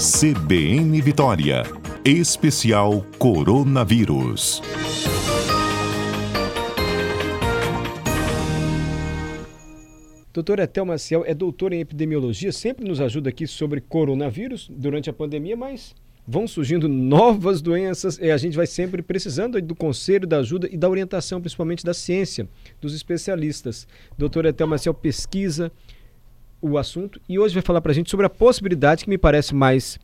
CBN Vitória. Especial Coronavírus. Doutora Etel Maciel é doutora em epidemiologia, sempre nos ajuda aqui sobre coronavírus durante a pandemia, mas vão surgindo novas doenças e a gente vai sempre precisando do conselho, da ajuda e da orientação, principalmente da ciência, dos especialistas. Doutora Etel Maciel pesquisa o assunto e hoje vai falar para a gente sobre a possibilidade que me parece mais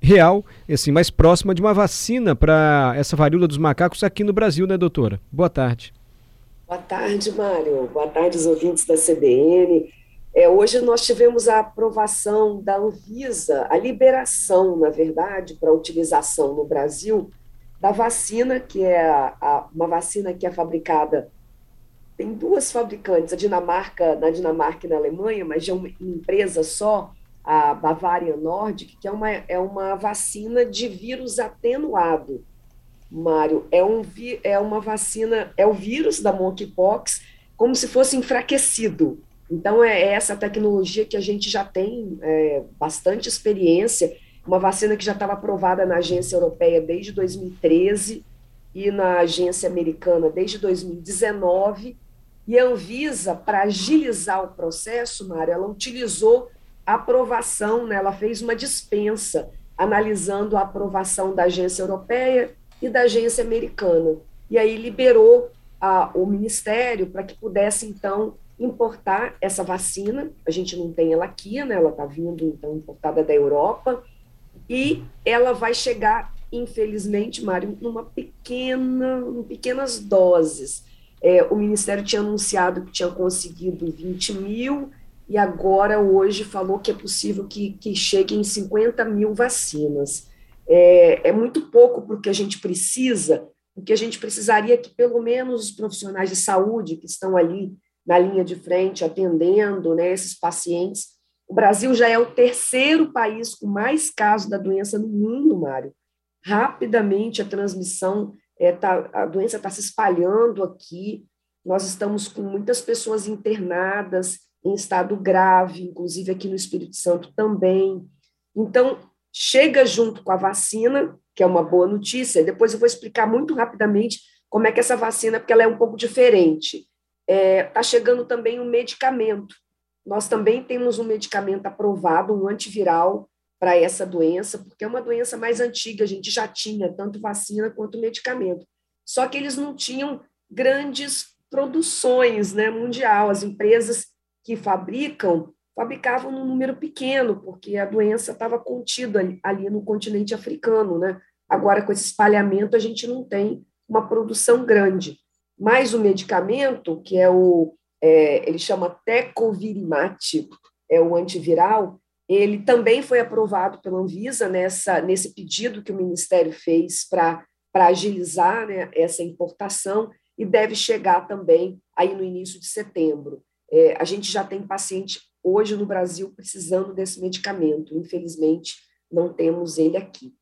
real, assim, mais próxima de uma vacina para essa varíola dos macacos aqui no Brasil, né, doutora? Boa tarde. Boa tarde, Mário. Boa tarde, os ouvintes da CBN. É, hoje nós tivemos a aprovação da Anvisa, a liberação, na verdade, para utilização no Brasil da vacina, que é a, a, uma vacina que é fabricada. Tem duas fabricantes, a Dinamarca, na Dinamarca e na Alemanha, mas de uma empresa só, a Bavarian Nordic, que é uma, é uma vacina de vírus atenuado. Mário, é, um, é uma vacina, é o vírus da monkeypox, como se fosse enfraquecido. Então, é, é essa tecnologia que a gente já tem é, bastante experiência, uma vacina que já estava aprovada na agência europeia desde 2013 e na agência americana desde 2019, e a Anvisa, para agilizar o processo, Mário, ela utilizou a aprovação, né, ela fez uma dispensa, analisando a aprovação da agência europeia e da agência americana. E aí liberou a, o ministério para que pudesse, então, importar essa vacina. A gente não tem ela aqui, né? ela está vindo, então, importada da Europa. E ela vai chegar, infelizmente, Mário, numa pequena, em pequenas doses. É, o Ministério tinha anunciado que tinha conseguido 20 mil, e agora, hoje, falou que é possível que, que chegue em 50 mil vacinas é, é muito pouco para o que a gente precisa, porque a gente precisaria que pelo menos os profissionais de saúde que estão ali na linha de frente atendendo né, esses pacientes. O Brasil já é o terceiro país com mais casos da doença no mundo, Mário. Rapidamente a transmissão, é, tá, a doença está se espalhando aqui. Nós estamos com muitas pessoas internadas em estado grave, inclusive aqui no Espírito Santo também. Então, chega junto com a vacina, que é uma boa notícia. Depois eu vou explicar muito rapidamente como é que essa vacina, porque ela é um pouco diferente. Está é, tá chegando também um medicamento. Nós também temos um medicamento aprovado, um antiviral para essa doença, porque é uma doença mais antiga, a gente já tinha tanto vacina quanto medicamento. Só que eles não tinham grandes produções né, mundial. As empresas que fabricam fabricavam num número pequeno, porque a doença estava contida ali, ali no continente africano, né? Agora, com esse espalhamento, a gente não tem uma produção grande. Mas o medicamento, que é o, é, ele chama Tecovirimat, é o antiviral, ele também foi aprovado pela Anvisa nessa, nesse pedido que o Ministério fez para agilizar né, essa importação e deve chegar também aí no início de setembro. É, a gente já tem paciente hoje no Brasil precisando desse medicamento. Infelizmente, não temos ele aqui.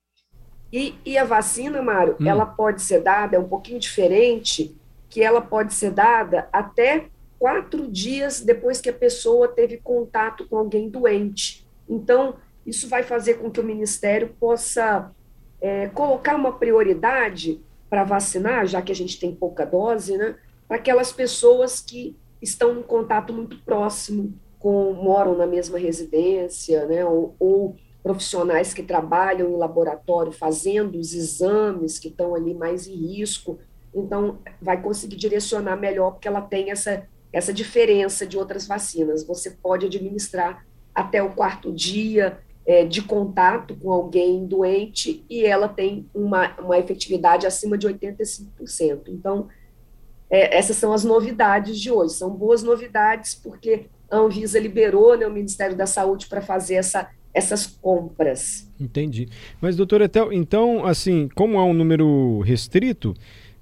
E, e a vacina, Mário, hum. ela pode ser dada, é um pouquinho diferente, que ela pode ser dada até quatro dias depois que a pessoa teve contato com alguém doente. Então, isso vai fazer com que o Ministério possa é, colocar uma prioridade para vacinar, já que a gente tem pouca dose, né, para aquelas pessoas que estão em contato muito próximo com, moram na mesma residência, né, ou, ou profissionais que trabalham em laboratório fazendo os exames que estão ali mais em risco, então vai conseguir direcionar melhor, porque ela tem essa, essa diferença de outras vacinas. Você pode administrar até o quarto dia é, de contato com alguém doente e ela tem uma, uma efetividade acima de 85%. Então, é, essas são as novidades de hoje. São boas novidades, porque a Anvisa liberou né, o Ministério da Saúde para fazer essa, essas compras. Entendi. Mas, doutora Etel, então, assim, como há um número restrito,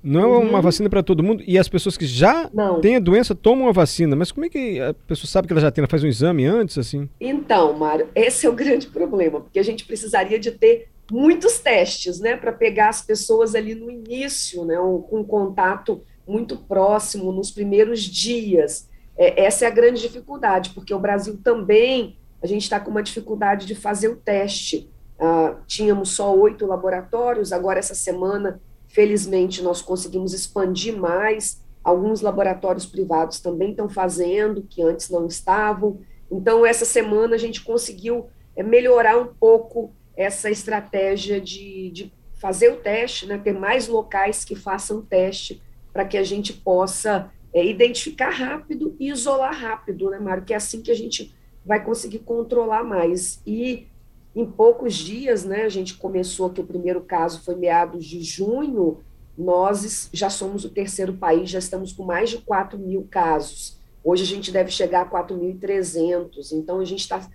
não é uma uhum. vacina para todo mundo e as pessoas que já não. têm a doença tomam a vacina. Mas como é que a pessoa sabe que ela já tem? Ela faz um exame antes, assim? Então, Mário, esse é o grande problema, porque a gente precisaria de ter muitos testes, né, para pegar as pessoas ali no início, né, com um contato muito próximo, nos primeiros dias. É, essa é a grande dificuldade, porque o Brasil também, a gente está com uma dificuldade de fazer o teste. ah, tínhamos só oito laboratórios, agora essa semana, felizmente, nós conseguimos expandir mais. Alguns laboratórios privados também estão fazendo, que antes não estavam. Então, essa semana a gente conseguiu é, melhorar um pouco essa estratégia de, de fazer o teste, né, ter mais locais que façam teste para que a gente possa é, identificar rápido e isolar rápido, né, Mário? Que é assim que a gente vai conseguir controlar mais. E em poucos dias, né, a gente começou que o primeiro caso foi meados de junho, nós já somos o terceiro país, já estamos com mais de 4 mil casos. Hoje a gente deve chegar a 4.300, então a gente está.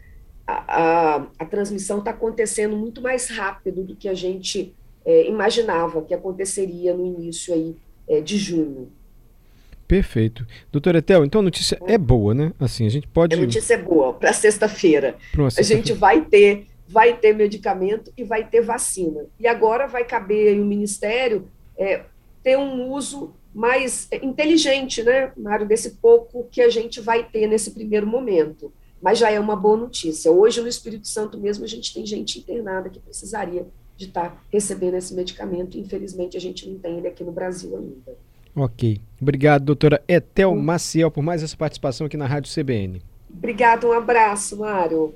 A, a, a, transmissão está acontecendo muito mais rápido do que a gente é, imaginava que aconteceria no início aí, é, de junho. Perfeito. Doutora Etel, então a notícia é boa, né? Assim, a gente pode. A notícia é boa para sexta-feira. Sexta a gente vai ter, vai ter medicamento e vai ter vacina. E agora vai caber o Ministério é, ter um uso mais inteligente, né, Mário, desse pouco que a gente vai ter nesse primeiro momento. Mas já é uma boa notícia. Hoje, no Espírito Santo mesmo, a gente tem gente internada que precisaria de estar tá recebendo esse medicamento. Infelizmente, a gente não tem ele aqui no Brasil ainda. Ok. Obrigado, doutora Etel Maciel, por mais essa participação aqui na Rádio CBN. Obrigado, um abraço, Mário.